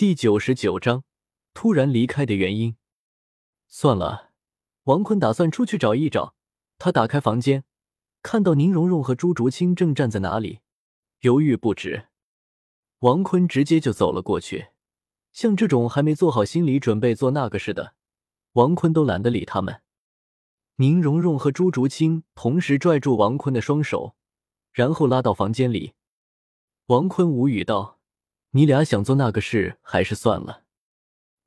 第九十九章，突然离开的原因。算了，王坤打算出去找一找。他打开房间，看到宁荣荣和朱竹清正站在哪里，犹豫不止。王坤直接就走了过去。像这种还没做好心理准备做那个事的，王坤都懒得理他们。宁荣荣和朱竹清同时拽住王坤的双手，然后拉到房间里。王坤无语道。你俩想做那个事，还是算了。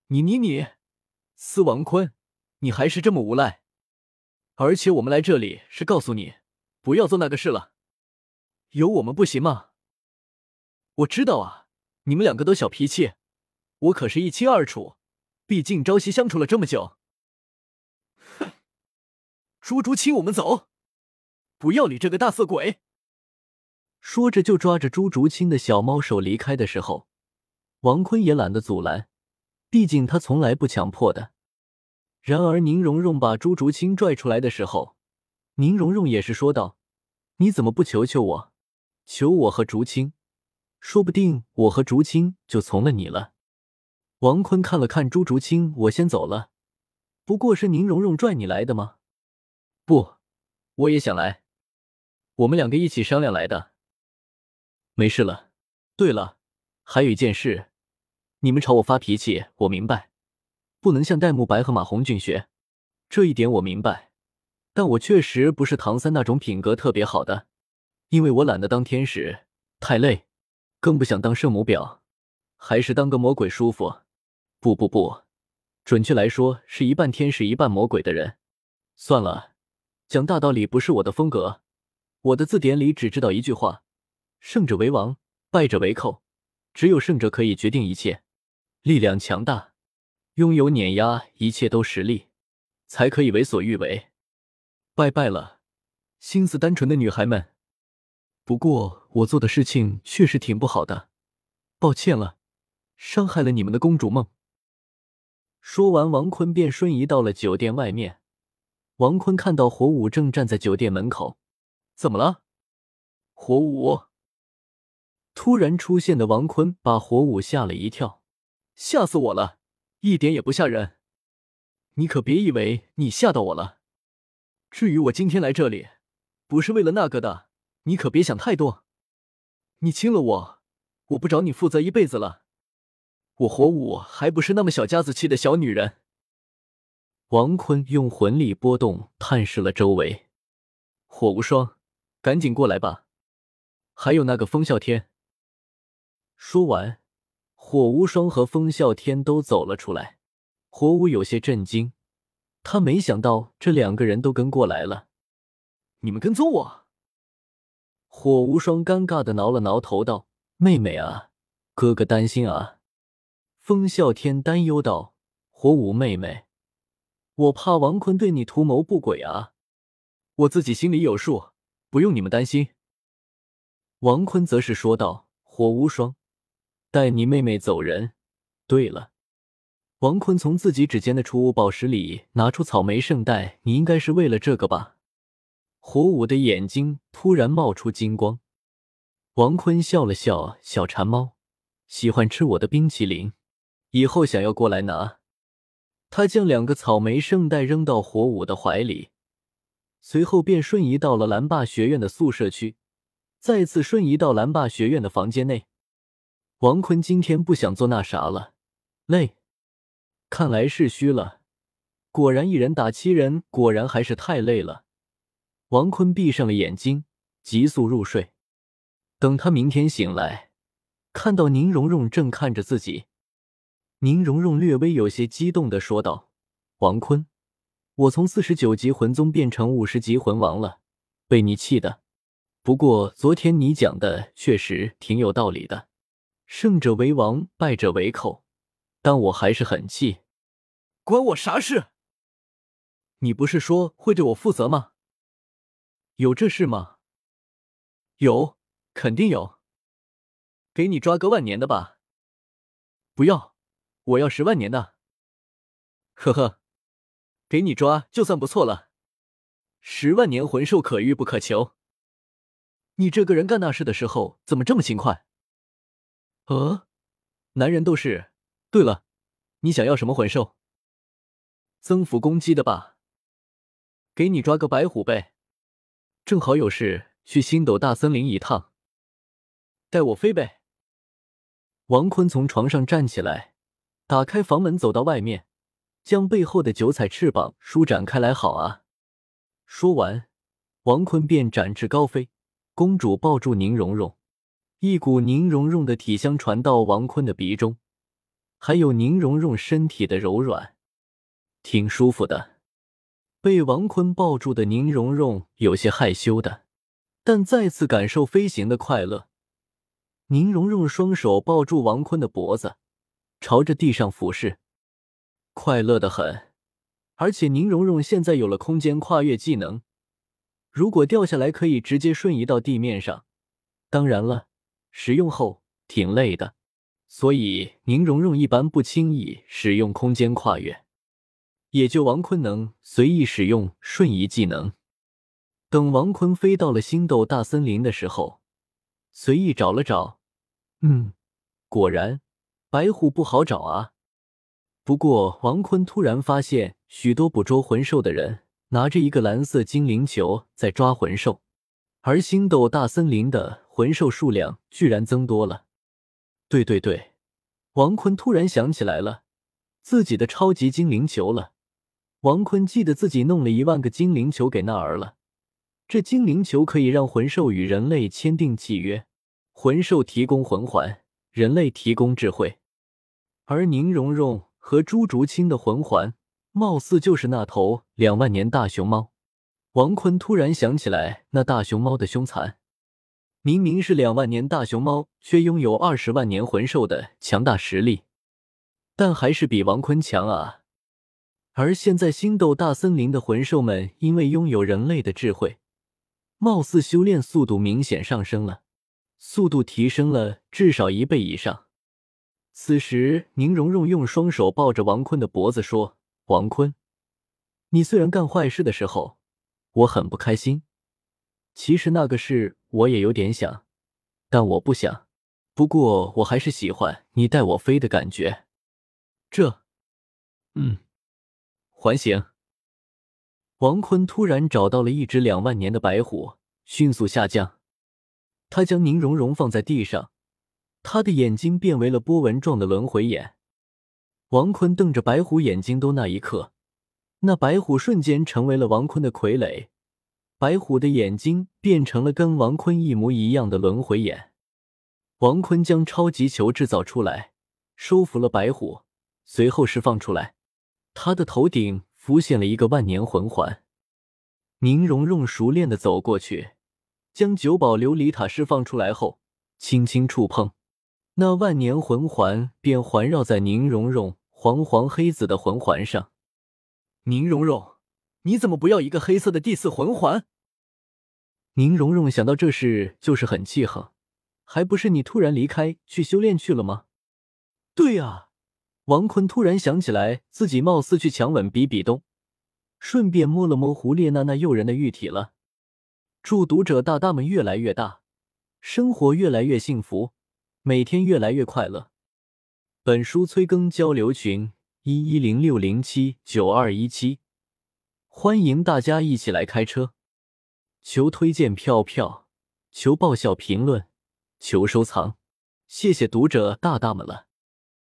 你你你，司王坤，你还是这么无赖！而且我们来这里是告诉你，不要做那个事了。有我们不行吗？我知道啊，你们两个都小脾气，我可是一清二楚。毕竟朝夕相处了这么久。哼！朱竹清，我们走，不要理这个大色鬼。说着，就抓着朱竹清的小猫手离开的时候，王坤也懒得阻拦，毕竟他从来不强迫的。然而，宁荣荣把朱竹清拽出来的时候，宁荣荣也是说道：“你怎么不求求我，求我和竹青？说不定我和竹青就从了你了。”王坤看了看朱竹清，我先走了。不过是宁荣荣拽你来的吗？不，我也想来，我们两个一起商量来的。没事了。对了，还有一件事，你们朝我发脾气，我明白，不能向戴沐白和马红俊学，这一点我明白。但我确实不是唐三那种品格特别好的，因为我懒得当天使，太累，更不想当圣母婊，还是当个魔鬼舒服。不不不，准确来说是一半天使一半魔鬼的人。算了，讲大道理不是我的风格，我的字典里只知道一句话。胜者为王，败者为寇。只有胜者可以决定一切，力量强大，拥有碾压一切都实力，才可以为所欲为。拜拜了，心思单纯的女孩们。不过我做的事情确实挺不好的，抱歉了，伤害了你们的公主梦。说完，王坤便瞬移到了酒店外面。王坤看到火舞正站在酒店门口，怎么了？火舞。突然出现的王坤把火舞吓了一跳，吓死我了，一点也不吓人。你可别以为你吓到我了。至于我今天来这里，不是为了那个的，你可别想太多。你亲了我，我不找你负责一辈子了。我火舞还不是那么小家子气的小女人。王坤用魂力波动，探视了周围。火无双，赶紧过来吧。还有那个风啸天。说完，火无双和风啸天都走了出来。火舞有些震惊，他没想到这两个人都跟过来了。你们跟踪我？火无双尴尬的挠了挠头，道：“妹妹啊，哥哥担心啊。”风啸天担忧道：“火舞妹妹，我怕王坤对你图谋不轨啊。我自己心里有数，不用你们担心。”王坤则是说道：“火无双。”带你妹妹走人。对了，王坤从自己指尖的储物宝石里拿出草莓圣代，你应该是为了这个吧？火舞的眼睛突然冒出金光。王坤笑了笑：“小馋猫，喜欢吃我的冰淇淋，以后想要过来拿。”他将两个草莓圣代扔到火舞的怀里，随后便瞬移到了蓝霸学院的宿舍区，再次瞬移到蓝霸学院的房间内。王坤今天不想做那啥了，累，看来是虚了。果然一人打七人，果然还是太累了。王坤闭上了眼睛，急速入睡。等他明天醒来，看到宁荣荣正看着自己，宁荣荣略微有些激动的说道：“王坤，我从四十九级魂宗变成五十级魂王了，被你气的。不过昨天你讲的确实挺有道理的。”胜者为王，败者为寇，但我还是很气。关我啥事？你不是说会对我负责吗？有这事吗？有，肯定有。给你抓个万年的吧。不要，我要十万年的。呵呵，给你抓就算不错了。十万年魂兽可遇不可求。你这个人干那事的时候怎么这么勤快？呃，男人都是对了，你想要什么魂兽？增幅攻击的吧？给你抓个白虎呗，正好有事去星斗大森林一趟。带我飞呗！王坤从床上站起来，打开房门，走到外面，将背后的九彩翅膀舒展开来。好啊！说完，王坤便展翅高飞。公主抱住宁荣荣，一股宁荣荣的体香传到王坤的鼻中，还有宁荣荣身体的柔软，挺舒服的。被王坤抱住的宁荣荣有些害羞的，但再次感受飞行的快乐。宁荣荣双手抱住王坤的脖子，朝着地上俯视，快乐的很。而且宁荣荣现在有了空间跨越技能，如果掉下来可以直接瞬移到地面上。当然了，使用后挺累的，所以宁荣荣一般不轻易使用空间跨越，也就王坤能随意使用瞬移技能。等王坤飞到了星斗大森林的时候，随意找了找。嗯，果然，白虎不好找啊。不过，王坤突然发现，许多捕捉魂兽的人拿着一个蓝色精灵球在抓魂兽，而星斗大森林的魂兽数量居然增多了。对对对，王坤突然想起来了，自己的超级精灵球了。王坤记得自己弄了一万个精灵球给那儿了，这精灵球可以让魂兽与人类签订契约。魂兽提供魂环，人类提供智慧，而宁荣荣和朱竹清的魂环，貌似就是那头两万年大熊猫。王坤突然想起来，那大熊猫的凶残，明明是两万年大熊猫，却拥有二十万年魂兽的强大实力，但还是比王坤强啊！而现在星斗大森林的魂兽们，因为拥有人类的智慧，貌似修炼速度明显上升了。速度提升了至少一倍以上。此时，宁荣荣用双手抱着王坤的脖子说：“王坤，你虽然干坏事的时候，我很不开心。其实那个事我也有点想，但我不想。不过我还是喜欢你带我飞的感觉。这，嗯，还行。”王坤突然找到了一只两万年的白虎，迅速下降。他将宁荣荣放在地上，他的眼睛变为了波纹状的轮回眼。王坤瞪着白虎眼睛，都那一刻，那白虎瞬间成为了王坤的傀儡。白虎的眼睛变成了跟王坤一模一样的轮回眼。王坤将超级球制造出来，收服了白虎，随后释放出来。他的头顶浮现了一个万年魂环。宁荣荣熟练的走过去。将九宝琉璃塔释放出来后，轻轻触碰，那万年魂环便环绕在宁荣荣黄黄黑紫的魂环上。宁荣荣，你怎么不要一个黑色的第四魂环？宁荣荣想到这事，就是很气横。还不是你突然离开去修炼去了吗？对啊，王坤突然想起来，自己貌似去强吻比比东，顺便摸了摸胡列娜那诱人的玉体了。祝读者大大们越来越大，生活越来越幸福，每天越来越快乐。本书催更交流群：一一零六零七九二一七，欢迎大家一起来开车。求推荐票票，求爆笑评论，求收藏，谢谢读者大大们了。